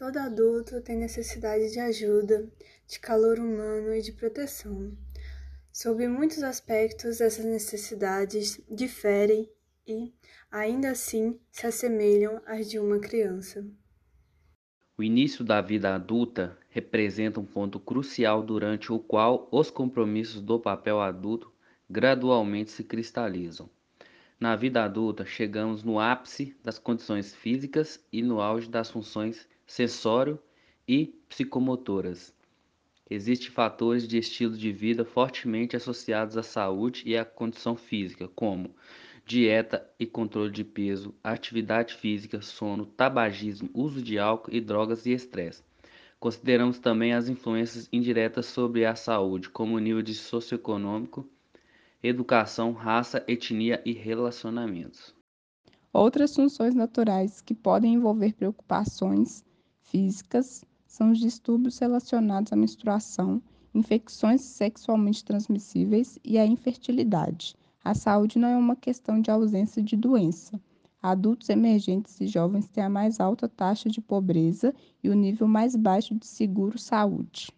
Todo adulto tem necessidade de ajuda, de calor humano e de proteção. Sob muitos aspectos, essas necessidades diferem e, ainda assim, se assemelham às de uma criança. O início da vida adulta representa um ponto crucial durante o qual os compromissos do papel adulto gradualmente se cristalizam. Na vida adulta, chegamos no ápice das condições físicas e no auge das funções sensório e psicomotoras. Existem fatores de estilo de vida fortemente associados à saúde e à condição física, como dieta e controle de peso, atividade física, sono, tabagismo, uso de álcool e drogas e estresse. Consideramos também as influências indiretas sobre a saúde, como o nível de socioeconômico, educação, raça, etnia e relacionamentos. Outras funções naturais que podem envolver preocupações físicas são os distúrbios relacionados à menstruação, infecções sexualmente transmissíveis e a infertilidade. A saúde não é uma questão de ausência de doença. Adultos emergentes e jovens têm a mais alta taxa de pobreza e o nível mais baixo de seguro-saúde.